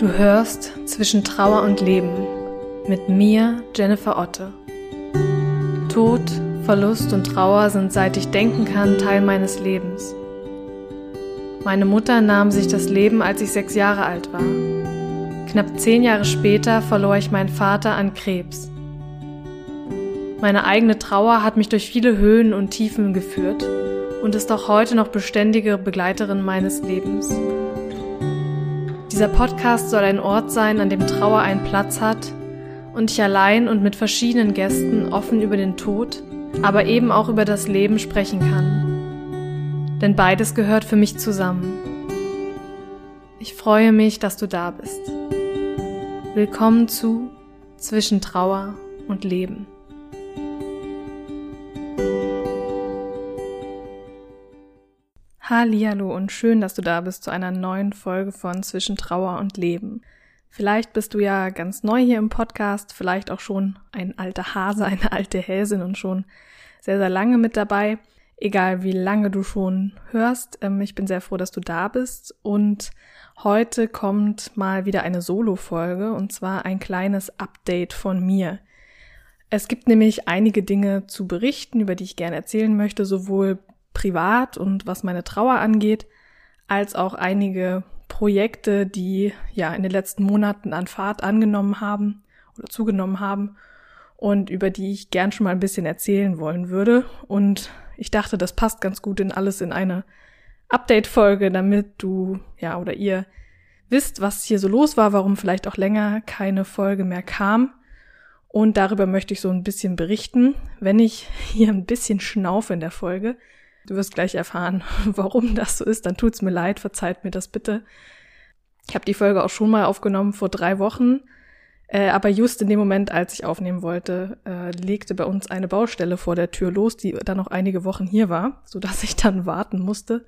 Du hörst zwischen Trauer und Leben mit mir, Jennifer Otte. Tod, Verlust und Trauer sind seit ich denken kann Teil meines Lebens. Meine Mutter nahm sich das Leben, als ich sechs Jahre alt war. Knapp zehn Jahre später verlor ich meinen Vater an Krebs. Meine eigene Trauer hat mich durch viele Höhen und Tiefen geführt und ist auch heute noch beständige Begleiterin meines Lebens. Dieser Podcast soll ein Ort sein, an dem Trauer einen Platz hat und ich allein und mit verschiedenen Gästen offen über den Tod, aber eben auch über das Leben sprechen kann. Denn beides gehört für mich zusammen. Ich freue mich, dass du da bist. Willkommen zu Zwischen Trauer und Leben. Hallo und schön, dass du da bist zu einer neuen Folge von Zwischen Trauer und Leben. Vielleicht bist du ja ganz neu hier im Podcast, vielleicht auch schon ein alter Hase, eine alte Häsin und schon sehr, sehr lange mit dabei. Egal wie lange du schon hörst, ähm, ich bin sehr froh, dass du da bist und heute kommt mal wieder eine Solo-Folge und zwar ein kleines Update von mir. Es gibt nämlich einige Dinge zu berichten, über die ich gerne erzählen möchte, sowohl privat und was meine Trauer angeht, als auch einige Projekte, die ja in den letzten Monaten an Fahrt angenommen haben oder zugenommen haben und über die ich gern schon mal ein bisschen erzählen wollen würde. Und ich dachte, das passt ganz gut in alles in eine Update-Folge, damit du, ja, oder ihr wisst, was hier so los war, warum vielleicht auch länger keine Folge mehr kam. Und darüber möchte ich so ein bisschen berichten. Wenn ich hier ein bisschen schnaufe in der Folge, Du wirst gleich erfahren, warum das so ist. Dann tut's mir leid, verzeiht mir das bitte. Ich habe die Folge auch schon mal aufgenommen vor drei Wochen. Äh, aber just in dem Moment, als ich aufnehmen wollte, äh, legte bei uns eine Baustelle vor der Tür los, die dann noch einige Wochen hier war, so dass ich dann warten musste,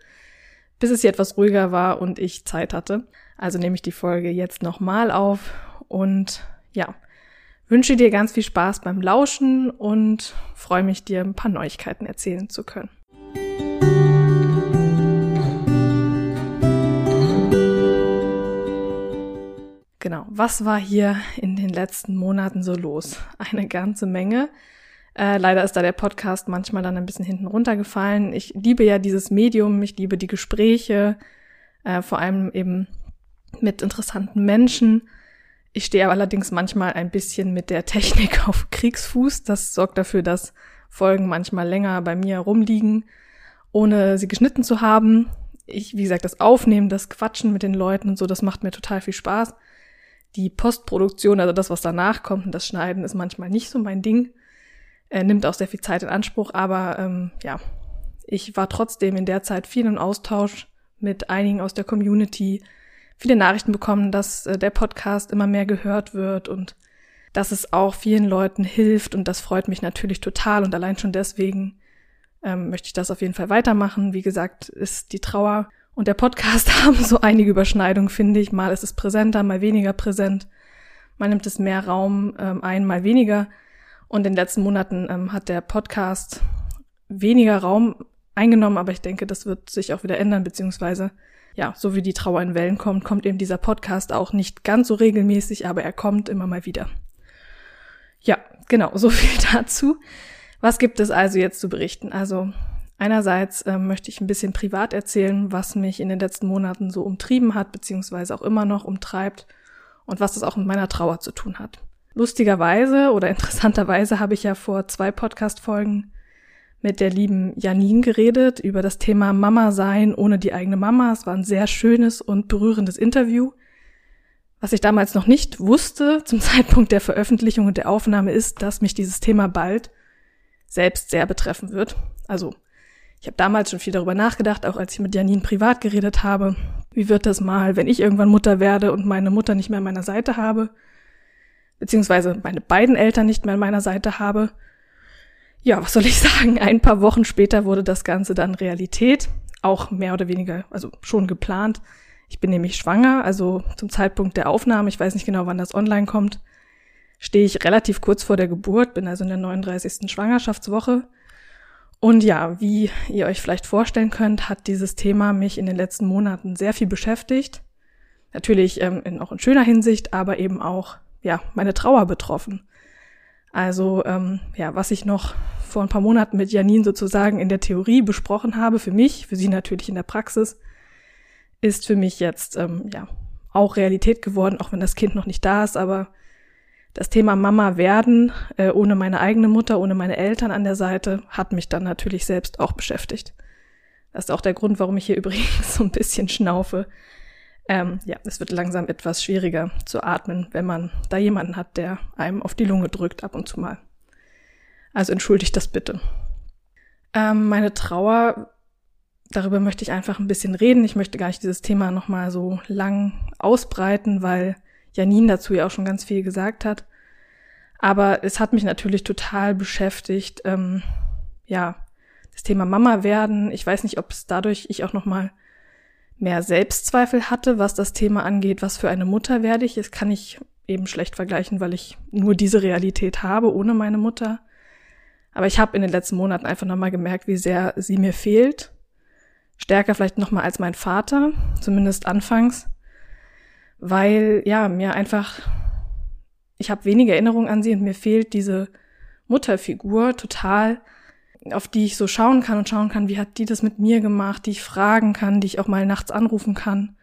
bis es hier etwas ruhiger war und ich Zeit hatte. Also nehme ich die Folge jetzt nochmal auf und ja, wünsche dir ganz viel Spaß beim Lauschen und freue mich, dir ein paar Neuigkeiten erzählen zu können. Genau, was war hier in den letzten Monaten so los? Eine ganze Menge. Äh, leider ist da der Podcast manchmal dann ein bisschen hinten runtergefallen. Ich liebe ja dieses Medium, ich liebe die Gespräche, äh, vor allem eben mit interessanten Menschen. Ich stehe allerdings manchmal ein bisschen mit der Technik auf Kriegsfuß. Das sorgt dafür, dass Folgen manchmal länger bei mir rumliegen, ohne sie geschnitten zu haben. Ich, wie gesagt, das Aufnehmen, das Quatschen mit den Leuten und so, das macht mir total viel Spaß. Die Postproduktion, also das, was danach kommt und das Schneiden, ist manchmal nicht so mein Ding. Er nimmt auch sehr viel Zeit in Anspruch, aber ähm, ja, ich war trotzdem in der Zeit viel im Austausch mit einigen aus der Community, viele Nachrichten bekommen, dass äh, der Podcast immer mehr gehört wird und dass es auch vielen Leuten hilft und das freut mich natürlich total und allein schon deswegen ähm, möchte ich das auf jeden Fall weitermachen. Wie gesagt, ist die Trauer und der Podcast haben so einige Überschneidungen, finde ich. Mal ist es präsenter, mal weniger präsent. Mal nimmt es mehr Raum ähm, ein, mal weniger. Und in den letzten Monaten ähm, hat der Podcast weniger Raum eingenommen, aber ich denke, das wird sich auch wieder ändern, beziehungsweise ja, so wie die Trauer in Wellen kommt, kommt eben dieser Podcast auch nicht ganz so regelmäßig, aber er kommt immer mal wieder. Ja, genau, so viel dazu. Was gibt es also jetzt zu berichten? Also Einerseits äh, möchte ich ein bisschen privat erzählen, was mich in den letzten Monaten so umtrieben hat, beziehungsweise auch immer noch umtreibt und was das auch mit meiner Trauer zu tun hat. Lustigerweise oder interessanterweise habe ich ja vor zwei Podcast-Folgen mit der lieben Janine geredet über das Thema Mama sein ohne die eigene Mama. Es war ein sehr schönes und berührendes Interview. Was ich damals noch nicht wusste zum Zeitpunkt der Veröffentlichung und der Aufnahme ist, dass mich dieses Thema bald selbst sehr betreffen wird. Also ich habe damals schon viel darüber nachgedacht, auch als ich mit Janine privat geredet habe. Wie wird das mal, wenn ich irgendwann Mutter werde und meine Mutter nicht mehr an meiner Seite habe? Beziehungsweise meine beiden Eltern nicht mehr an meiner Seite habe. Ja, was soll ich sagen? Ein paar Wochen später wurde das Ganze dann Realität. Auch mehr oder weniger, also schon geplant. Ich bin nämlich schwanger, also zum Zeitpunkt der Aufnahme, ich weiß nicht genau, wann das online kommt, stehe ich relativ kurz vor der Geburt, bin also in der 39. Schwangerschaftswoche und ja, wie ihr euch vielleicht vorstellen könnt, hat dieses Thema mich in den letzten Monaten sehr viel beschäftigt. Natürlich ähm, in, auch in schöner Hinsicht, aber eben auch ja meine Trauer betroffen. Also ähm, ja, was ich noch vor ein paar Monaten mit Janine sozusagen in der Theorie besprochen habe, für mich, für sie natürlich in der Praxis, ist für mich jetzt ähm, ja auch Realität geworden, auch wenn das Kind noch nicht da ist, aber das Thema Mama werden, äh, ohne meine eigene Mutter, ohne meine Eltern an der Seite, hat mich dann natürlich selbst auch beschäftigt. Das ist auch der Grund, warum ich hier übrigens so ein bisschen schnaufe. Ähm, ja, es wird langsam etwas schwieriger zu atmen, wenn man da jemanden hat, der einem auf die Lunge drückt ab und zu mal. Also entschuldigt das bitte. Ähm, meine Trauer, darüber möchte ich einfach ein bisschen reden. Ich möchte gar nicht dieses Thema nochmal so lang ausbreiten, weil Janine dazu ja auch schon ganz viel gesagt hat. Aber es hat mich natürlich total beschäftigt, ähm, ja, das Thema Mama werden. Ich weiß nicht, ob es dadurch ich auch nochmal mehr Selbstzweifel hatte, was das Thema angeht, was für eine Mutter werde ich. Das kann ich eben schlecht vergleichen, weil ich nur diese Realität habe ohne meine Mutter. Aber ich habe in den letzten Monaten einfach nochmal gemerkt, wie sehr sie mir fehlt. Stärker vielleicht nochmal als mein Vater, zumindest anfangs weil ja, mir einfach, ich habe wenige Erinnerungen an sie und mir fehlt diese Mutterfigur total, auf die ich so schauen kann und schauen kann, wie hat die das mit mir gemacht, die ich fragen kann, die ich auch mal nachts anrufen kann,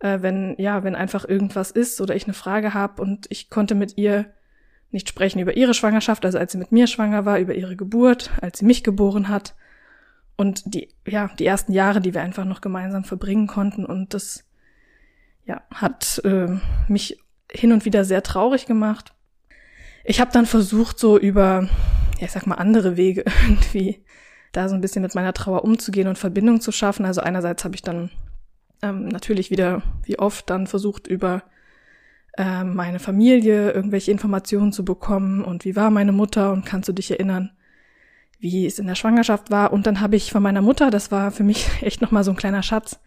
äh, wenn ja, wenn einfach irgendwas ist oder ich eine Frage habe und ich konnte mit ihr nicht sprechen über ihre Schwangerschaft, also als sie mit mir schwanger war, über ihre Geburt, als sie mich geboren hat und die ja die ersten Jahre, die wir einfach noch gemeinsam verbringen konnten und das ja, hat äh, mich hin und wieder sehr traurig gemacht. Ich habe dann versucht, so über, ja, ich sag mal, andere Wege irgendwie da so ein bisschen mit meiner Trauer umzugehen und Verbindung zu schaffen. Also einerseits habe ich dann ähm, natürlich wieder, wie oft, dann versucht, über äh, meine Familie irgendwelche Informationen zu bekommen und wie war meine Mutter und kannst du dich erinnern, wie es in der Schwangerschaft war. Und dann habe ich von meiner Mutter, das war für mich echt nochmal so ein kleiner Schatz,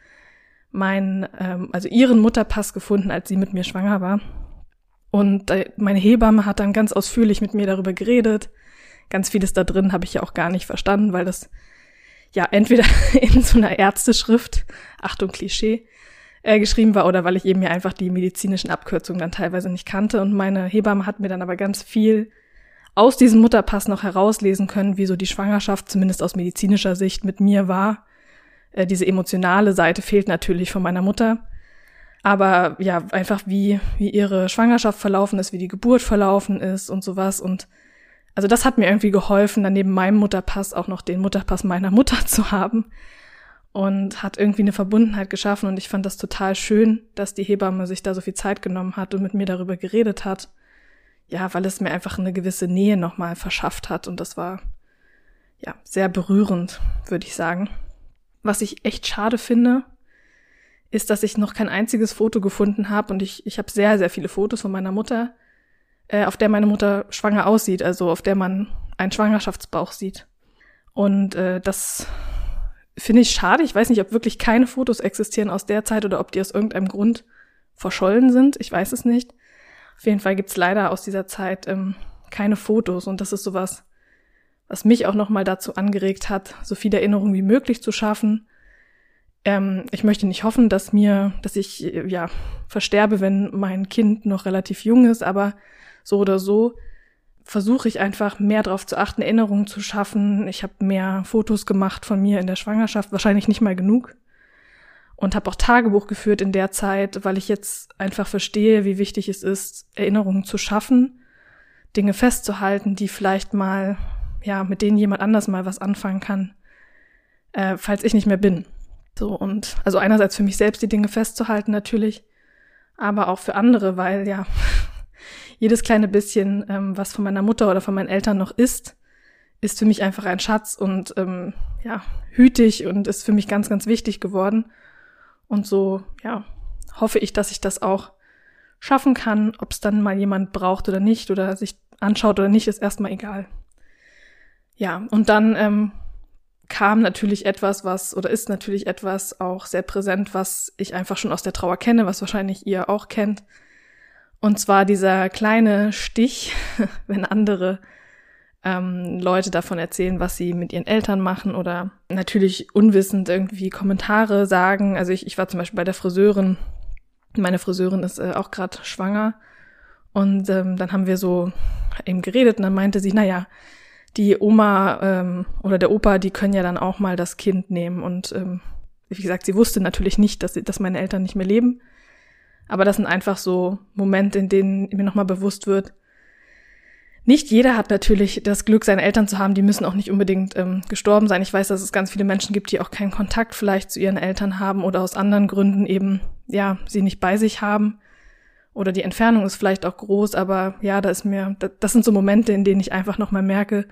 mein, ähm, also ihren Mutterpass gefunden, als sie mit mir schwanger war. Und äh, meine Hebamme hat dann ganz ausführlich mit mir darüber geredet. Ganz vieles da drin habe ich ja auch gar nicht verstanden, weil das ja entweder in so einer Ärzteschrift, Achtung Klischee, äh, geschrieben war oder weil ich eben mir einfach die medizinischen Abkürzungen dann teilweise nicht kannte. Und meine Hebamme hat mir dann aber ganz viel aus diesem Mutterpass noch herauslesen können, wie so die Schwangerschaft zumindest aus medizinischer Sicht mit mir war äh, diese emotionale Seite fehlt natürlich von meiner Mutter. Aber ja, einfach wie, wie ihre Schwangerschaft verlaufen ist, wie die Geburt verlaufen ist und sowas. Und also das hat mir irgendwie geholfen, dann neben meinem Mutterpass auch noch den Mutterpass meiner Mutter zu haben. Und hat irgendwie eine Verbundenheit geschaffen. Und ich fand das total schön, dass die Hebamme sich da so viel Zeit genommen hat und mit mir darüber geredet hat. Ja, weil es mir einfach eine gewisse Nähe nochmal verschafft hat. Und das war ja sehr berührend, würde ich sagen. Was ich echt schade finde, ist, dass ich noch kein einziges Foto gefunden habe und ich, ich habe sehr, sehr viele Fotos von meiner Mutter, äh, auf der meine Mutter schwanger aussieht, also auf der man einen Schwangerschaftsbauch sieht. Und äh, das finde ich schade. Ich weiß nicht, ob wirklich keine Fotos existieren aus der Zeit oder ob die aus irgendeinem Grund verschollen sind. Ich weiß es nicht. Auf jeden Fall gibt's leider aus dieser Zeit ähm, keine Fotos und das ist sowas, was mich auch nochmal dazu angeregt hat, so viele Erinnerungen wie möglich zu schaffen. Ähm, ich möchte nicht hoffen, dass mir, dass ich ja versterbe, wenn mein Kind noch relativ jung ist, aber so oder so versuche ich einfach mehr darauf zu achten, Erinnerungen zu schaffen. Ich habe mehr Fotos gemacht von mir in der Schwangerschaft, wahrscheinlich nicht mal genug. Und habe auch Tagebuch geführt in der Zeit, weil ich jetzt einfach verstehe, wie wichtig es ist, Erinnerungen zu schaffen, Dinge festzuhalten, die vielleicht mal ja, mit denen jemand anders mal was anfangen kann, äh, falls ich nicht mehr bin. So, und also einerseits für mich selbst die Dinge festzuhalten natürlich, aber auch für andere, weil ja, jedes kleine bisschen, ähm, was von meiner Mutter oder von meinen Eltern noch ist, ist für mich einfach ein Schatz und ähm, ja, hütig und ist für mich ganz, ganz wichtig geworden. Und so, ja, hoffe ich, dass ich das auch schaffen kann. Ob es dann mal jemand braucht oder nicht oder sich anschaut oder nicht, ist erstmal egal. Ja, und dann ähm, kam natürlich etwas, was, oder ist natürlich etwas auch sehr präsent, was ich einfach schon aus der Trauer kenne, was wahrscheinlich ihr auch kennt. Und zwar dieser kleine Stich, wenn andere ähm, Leute davon erzählen, was sie mit ihren Eltern machen oder natürlich unwissend irgendwie Kommentare sagen. Also ich, ich war zum Beispiel bei der Friseurin Meine Friseurin ist äh, auch gerade schwanger. Und ähm, dann haben wir so eben geredet und dann meinte sie, naja, die Oma ähm, oder der Opa, die können ja dann auch mal das Kind nehmen. Und ähm, wie gesagt, sie wusste natürlich nicht, dass, sie, dass meine Eltern nicht mehr leben. Aber das sind einfach so Momente, in denen mir nochmal bewusst wird, nicht jeder hat natürlich das Glück, seine Eltern zu haben. Die müssen auch nicht unbedingt ähm, gestorben sein. Ich weiß, dass es ganz viele Menschen gibt, die auch keinen Kontakt vielleicht zu ihren Eltern haben oder aus anderen Gründen eben, ja, sie nicht bei sich haben. Oder die Entfernung ist vielleicht auch groß, aber ja, da ist mir, das sind so Momente, in denen ich einfach nochmal merke,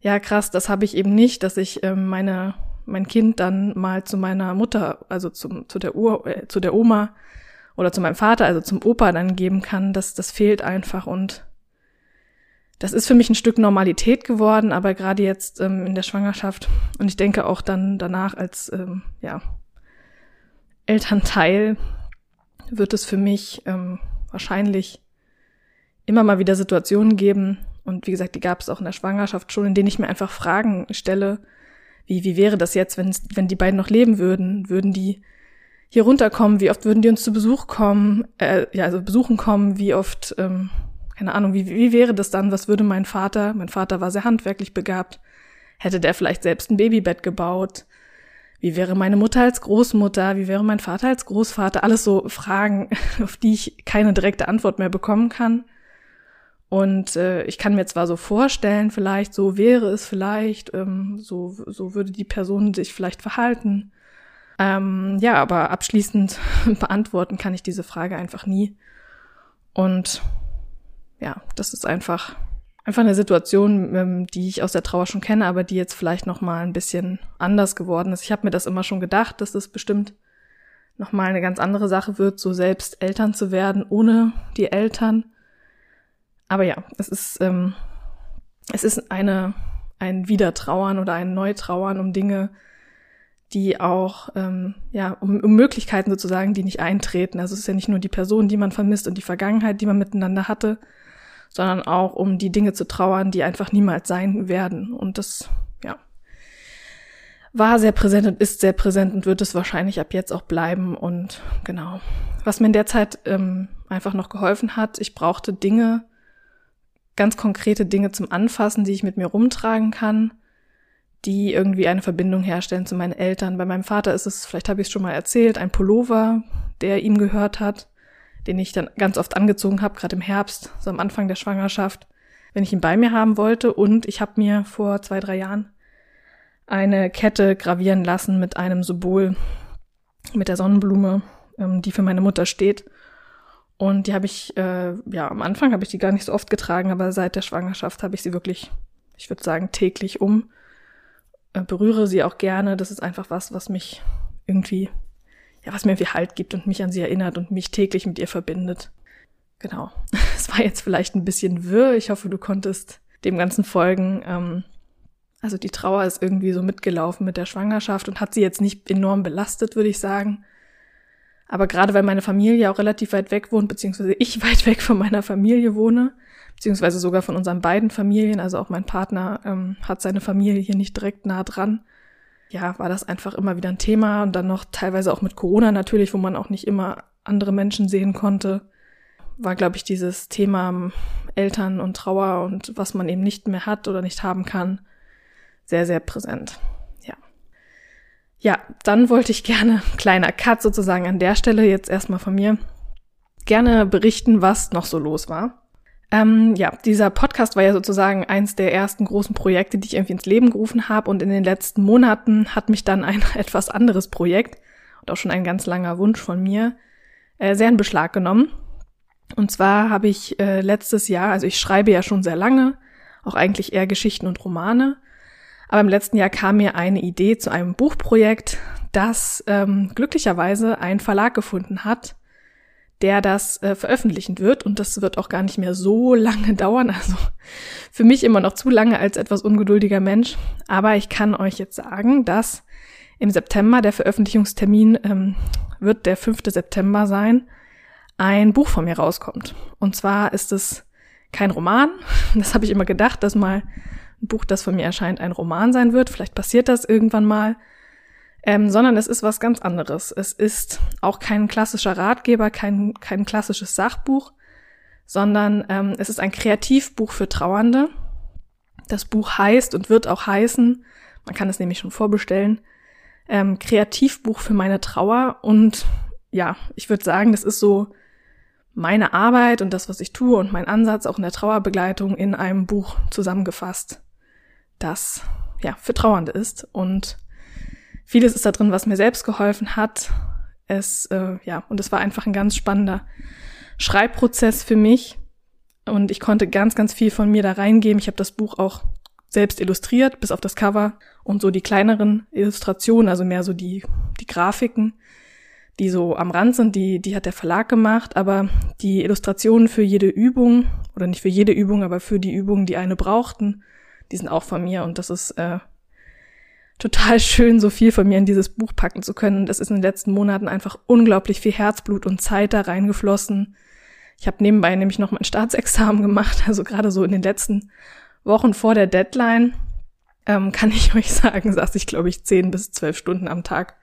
ja krass, das habe ich eben nicht, dass ich ähm, meine mein Kind dann mal zu meiner Mutter, also zum, zu der Ur, äh, zu der Oma oder zu meinem Vater, also zum Opa dann geben kann, das das fehlt einfach und das ist für mich ein Stück Normalität geworden, aber gerade jetzt ähm, in der Schwangerschaft und ich denke auch dann danach als ähm, ja Elternteil wird es für mich ähm, wahrscheinlich immer mal wieder Situationen geben, und wie gesagt, die gab es auch in der Schwangerschaft schon, in denen ich mir einfach Fragen stelle, wie, wie wäre das jetzt, wenn, wenn die beiden noch leben würden? Würden die hier runterkommen? Wie oft würden die uns zu Besuch kommen? Äh, ja, also besuchen kommen? Wie oft, ähm, keine Ahnung, wie, wie wäre das dann? Was würde mein Vater, mein Vater war sehr handwerklich begabt, hätte der vielleicht selbst ein Babybett gebaut? Wie wäre meine Mutter als Großmutter? Wie wäre mein Vater als Großvater? Alles so Fragen, auf die ich keine direkte Antwort mehr bekommen kann. Und äh, ich kann mir zwar so vorstellen, vielleicht so wäre es vielleicht, ähm, so, so würde die Person sich vielleicht verhalten. Ähm, ja, aber abschließend beantworten kann ich diese Frage einfach nie. Und ja, das ist einfach einfach eine Situation, ähm, die ich aus der Trauer schon kenne, aber die jetzt vielleicht noch mal ein bisschen anders geworden ist. Ich habe mir das immer schon gedacht, dass das bestimmt noch mal eine ganz andere Sache wird, so selbst Eltern zu werden ohne die Eltern. Aber ja, es ist, ähm, es ist eine, ein Wiedertrauern oder ein Neutrauern um Dinge, die auch, ähm, ja, um, um Möglichkeiten sozusagen, die nicht eintreten. Also es ist ja nicht nur die Person, die man vermisst und die Vergangenheit, die man miteinander hatte, sondern auch um die Dinge zu trauern, die einfach niemals sein werden. Und das, ja, war sehr präsent und ist sehr präsent und wird es wahrscheinlich ab jetzt auch bleiben. Und genau, was mir in der Zeit ähm, einfach noch geholfen hat, ich brauchte Dinge, ganz konkrete Dinge zum Anfassen, die ich mit mir rumtragen kann, die irgendwie eine Verbindung herstellen zu meinen Eltern. Bei meinem Vater ist es, vielleicht habe ich es schon mal erzählt, ein Pullover, der ihm gehört hat, den ich dann ganz oft angezogen habe, gerade im Herbst, so am Anfang der Schwangerschaft, wenn ich ihn bei mir haben wollte. Und ich habe mir vor zwei, drei Jahren eine Kette gravieren lassen mit einem Symbol, mit der Sonnenblume, ähm, die für meine Mutter steht. Und die habe ich, äh, ja, am Anfang habe ich die gar nicht so oft getragen, aber seit der Schwangerschaft habe ich sie wirklich, ich würde sagen, täglich um. Äh, berühre sie auch gerne. Das ist einfach was, was mich irgendwie, ja, was mir irgendwie Halt gibt und mich an sie erinnert und mich täglich mit ihr verbindet. Genau. Es war jetzt vielleicht ein bisschen wirr. Ich hoffe, du konntest dem Ganzen folgen. Ähm, also die Trauer ist irgendwie so mitgelaufen mit der Schwangerschaft und hat sie jetzt nicht enorm belastet, würde ich sagen. Aber gerade weil meine Familie auch relativ weit weg wohnt, beziehungsweise ich weit weg von meiner Familie wohne, beziehungsweise sogar von unseren beiden Familien, also auch mein Partner ähm, hat seine Familie hier nicht direkt nah dran, ja, war das einfach immer wieder ein Thema und dann noch teilweise auch mit Corona natürlich, wo man auch nicht immer andere Menschen sehen konnte, war, glaube ich, dieses Thema ähm, Eltern und Trauer und was man eben nicht mehr hat oder nicht haben kann, sehr, sehr präsent. Ja, dann wollte ich gerne, kleiner Cut sozusagen an der Stelle jetzt erstmal von mir, gerne berichten, was noch so los war. Ähm, ja, dieser Podcast war ja sozusagen eins der ersten großen Projekte, die ich irgendwie ins Leben gerufen habe. Und in den letzten Monaten hat mich dann ein etwas anderes Projekt und auch schon ein ganz langer Wunsch von mir äh, sehr in Beschlag genommen. Und zwar habe ich äh, letztes Jahr, also ich schreibe ja schon sehr lange, auch eigentlich eher Geschichten und Romane. Aber im letzten Jahr kam mir eine Idee zu einem Buchprojekt, das ähm, glücklicherweise ein Verlag gefunden hat, der das äh, veröffentlichen wird. Und das wird auch gar nicht mehr so lange dauern. Also für mich immer noch zu lange als etwas ungeduldiger Mensch. Aber ich kann euch jetzt sagen, dass im September der Veröffentlichungstermin ähm, wird der 5. September sein, ein Buch von mir rauskommt. Und zwar ist es kein Roman. Das habe ich immer gedacht, dass mal ein Buch, das von mir erscheint, ein Roman sein wird. Vielleicht passiert das irgendwann mal. Ähm, sondern es ist was ganz anderes. Es ist auch kein klassischer Ratgeber, kein, kein klassisches Sachbuch, sondern ähm, es ist ein Kreativbuch für Trauernde. Das Buch heißt und wird auch heißen, man kann es nämlich schon vorbestellen, ähm, Kreativbuch für meine Trauer. Und ja, ich würde sagen, das ist so meine Arbeit und das, was ich tue und mein Ansatz auch in der Trauerbegleitung in einem Buch zusammengefasst, das ja für Trauernde ist. Und vieles ist da drin, was mir selbst geholfen hat. Es, äh, ja, und es war einfach ein ganz spannender Schreibprozess für mich. Und ich konnte ganz, ganz viel von mir da reingeben. Ich habe das Buch auch selbst illustriert, bis auf das Cover und so die kleineren Illustrationen, also mehr so die, die Grafiken, die so am Rand sind, die, die hat der Verlag gemacht, aber die Illustrationen für jede Übung, oder nicht für jede Übung, aber für die Übungen, die eine brauchten, die sind auch von mir und das ist äh, total schön, so viel von mir in dieses Buch packen zu können. Es ist in den letzten Monaten einfach unglaublich viel Herzblut und Zeit da reingeflossen. Ich habe nebenbei nämlich noch mein Staatsexamen gemacht, also gerade so in den letzten Wochen vor der Deadline, ähm, kann ich euch sagen, saß ich, glaube ich, zehn bis zwölf Stunden am Tag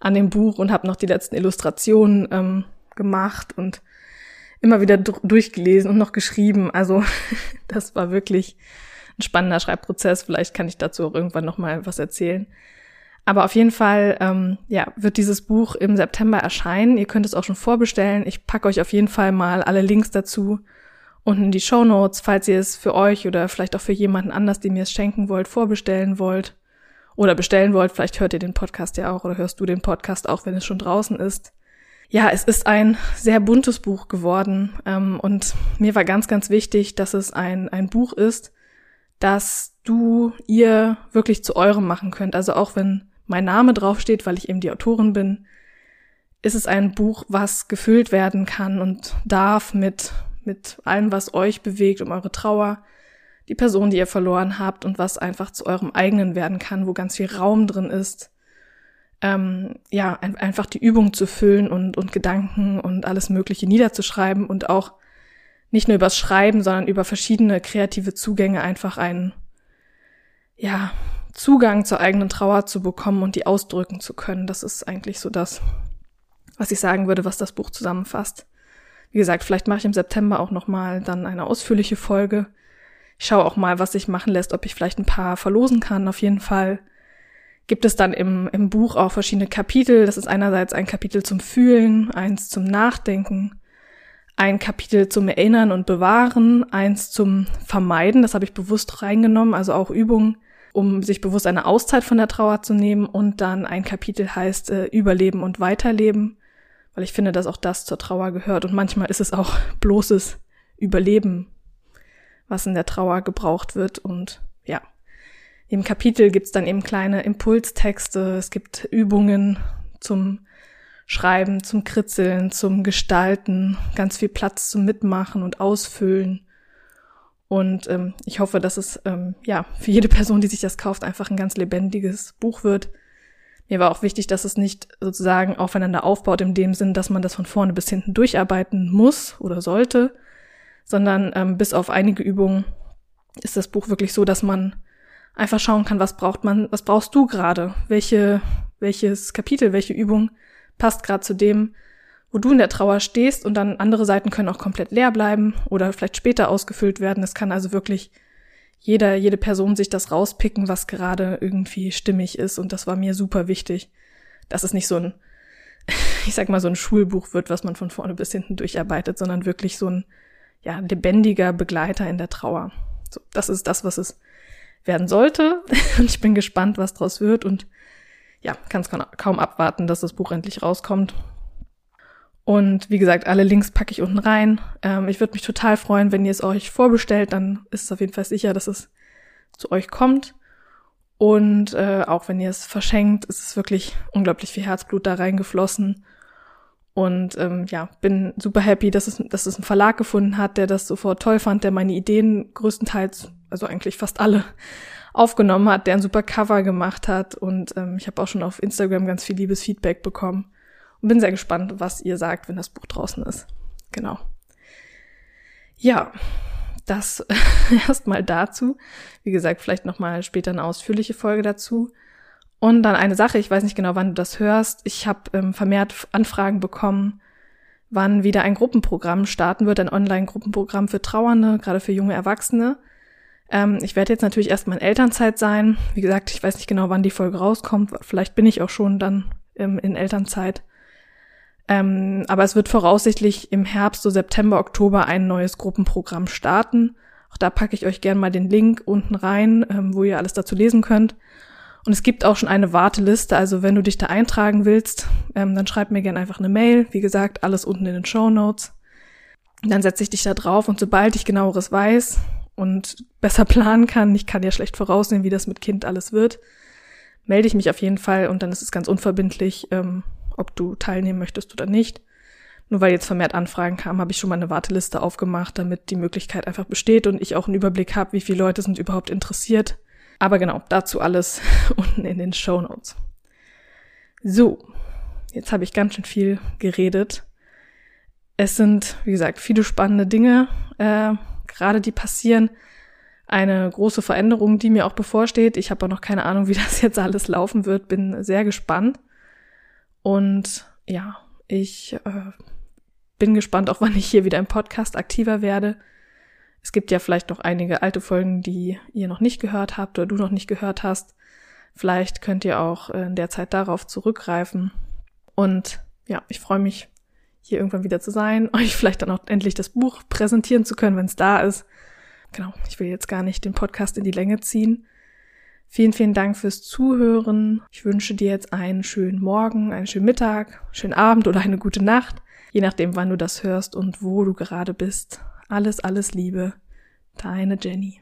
an dem Buch und habe noch die letzten Illustrationen ähm, gemacht und immer wieder durchgelesen und noch geschrieben. Also das war wirklich ein spannender Schreibprozess. Vielleicht kann ich dazu auch irgendwann noch mal was erzählen. Aber auf jeden Fall, ähm, ja, wird dieses Buch im September erscheinen. Ihr könnt es auch schon vorbestellen. Ich packe euch auf jeden Fall mal alle Links dazu unten in die Show Notes, falls ihr es für euch oder vielleicht auch für jemanden anders, dem ihr es schenken wollt, vorbestellen wollt oder bestellen wollt. Vielleicht hört ihr den Podcast ja auch oder hörst du den Podcast auch, wenn es schon draußen ist. Ja, es ist ein sehr buntes Buch geworden ähm, und mir war ganz, ganz wichtig, dass es ein, ein Buch ist, das du, ihr wirklich zu eurem machen könnt. Also auch wenn mein Name draufsteht, weil ich eben die Autorin bin, ist es ein Buch, was gefüllt werden kann und darf mit mit allem, was euch bewegt, um eure Trauer, die Person, die ihr verloren habt und was einfach zu eurem eigenen werden kann, wo ganz viel Raum drin ist. Ähm, ja, ein, einfach die Übung zu füllen und, und Gedanken und alles Mögliche niederzuschreiben und auch nicht nur übers Schreiben, sondern über verschiedene kreative Zugänge einfach einen, ja, Zugang zur eigenen Trauer zu bekommen und die ausdrücken zu können. Das ist eigentlich so das, was ich sagen würde, was das Buch zusammenfasst. Wie gesagt, vielleicht mache ich im September auch noch mal dann eine ausführliche Folge. Ich schaue auch mal, was sich machen lässt, ob ich vielleicht ein paar verlosen kann. Auf jeden Fall gibt es dann im, im Buch auch verschiedene Kapitel. Das ist einerseits ein Kapitel zum Fühlen, eins zum Nachdenken, ein Kapitel zum Erinnern und Bewahren, eins zum Vermeiden, das habe ich bewusst reingenommen, also auch Übungen, um sich bewusst eine Auszeit von der Trauer zu nehmen. Und dann ein Kapitel heißt äh, Überleben und Weiterleben weil ich finde, dass auch das zur Trauer gehört. Und manchmal ist es auch bloßes Überleben, was in der Trauer gebraucht wird. Und ja. Im Kapitel gibt's dann eben kleine Impulstexte, es gibt Übungen zum Schreiben, zum Kritzeln, zum Gestalten, ganz viel Platz zum Mitmachen und Ausfüllen. Und ähm, ich hoffe, dass es ähm, ja für jede Person, die sich das kauft, einfach ein ganz lebendiges Buch wird, mir war auch wichtig, dass es nicht sozusagen aufeinander aufbaut in dem Sinn, dass man das von vorne bis hinten durcharbeiten muss oder sollte, sondern ähm, bis auf einige Übungen ist das Buch wirklich so, dass man einfach schauen kann, was braucht man, was brauchst du gerade, welche, welches Kapitel, welche Übung passt gerade zu dem, wo du in der Trauer stehst und dann andere Seiten können auch komplett leer bleiben oder vielleicht später ausgefüllt werden. Es kann also wirklich jeder, jede Person sich das rauspicken, was gerade irgendwie stimmig ist. Und das war mir super wichtig, dass es nicht so ein, ich sag mal, so ein Schulbuch wird, was man von vorne bis hinten durcharbeitet, sondern wirklich so ein, ja, lebendiger Begleiter in der Trauer. So, das ist das, was es werden sollte. Und ich bin gespannt, was draus wird und ja, kann es kaum abwarten, dass das Buch endlich rauskommt. Und wie gesagt, alle Links packe ich unten rein. Ähm, ich würde mich total freuen, wenn ihr es euch vorbestellt, dann ist es auf jeden Fall sicher, dass es zu euch kommt. Und äh, auch wenn ihr es verschenkt, ist es wirklich unglaublich viel Herzblut da reingeflossen. Und ähm, ja, bin super happy, dass es, dass es einen Verlag gefunden hat, der das sofort toll fand, der meine Ideen größtenteils, also eigentlich fast alle, aufgenommen hat, der ein super Cover gemacht hat. Und ähm, ich habe auch schon auf Instagram ganz viel liebes Feedback bekommen. Und bin sehr gespannt, was ihr sagt, wenn das Buch draußen ist. Genau. Ja, das erstmal dazu. Wie gesagt, vielleicht nochmal später eine ausführliche Folge dazu. Und dann eine Sache, ich weiß nicht genau, wann du das hörst. Ich habe ähm, vermehrt Anfragen bekommen, wann wieder ein Gruppenprogramm starten wird, ein Online-Gruppenprogramm für Trauernde, gerade für junge Erwachsene. Ähm, ich werde jetzt natürlich erstmal in Elternzeit sein. Wie gesagt, ich weiß nicht genau, wann die Folge rauskommt. Vielleicht bin ich auch schon dann ähm, in Elternzeit. Ähm, aber es wird voraussichtlich im Herbst, so September, Oktober, ein neues Gruppenprogramm starten. Auch da packe ich euch gerne mal den Link unten rein, ähm, wo ihr alles dazu lesen könnt. Und es gibt auch schon eine Warteliste, also wenn du dich da eintragen willst, ähm, dann schreib mir gerne einfach eine Mail. Wie gesagt, alles unten in den Show Notes. Dann setze ich dich da drauf und sobald ich genaueres weiß und besser planen kann, ich kann ja schlecht voraussehen, wie das mit Kind alles wird, melde ich mich auf jeden Fall und dann ist es ganz unverbindlich, ähm, ob du teilnehmen möchtest oder nicht. Nur weil jetzt vermehrt Anfragen kamen, habe ich schon mal eine Warteliste aufgemacht, damit die Möglichkeit einfach besteht und ich auch einen Überblick habe, wie viele Leute sind überhaupt interessiert. Aber genau, dazu alles unten in den Show Notes. So, jetzt habe ich ganz schön viel geredet. Es sind, wie gesagt, viele spannende Dinge, äh, gerade die passieren. Eine große Veränderung, die mir auch bevorsteht. Ich habe auch noch keine Ahnung, wie das jetzt alles laufen wird. Bin sehr gespannt. Und ja, ich äh, bin gespannt, auch wann ich hier wieder im Podcast aktiver werde. Es gibt ja vielleicht noch einige alte Folgen, die ihr noch nicht gehört habt oder du noch nicht gehört hast. Vielleicht könnt ihr auch in der Zeit darauf zurückgreifen. Und ja, ich freue mich, hier irgendwann wieder zu sein, euch vielleicht dann auch endlich das Buch präsentieren zu können, wenn es da ist. Genau, ich will jetzt gar nicht den Podcast in die Länge ziehen. Vielen, vielen Dank fürs Zuhören. Ich wünsche dir jetzt einen schönen Morgen, einen schönen Mittag, schönen Abend oder eine gute Nacht, je nachdem, wann du das hörst und wo du gerade bist. Alles, alles Liebe. Deine Jenny.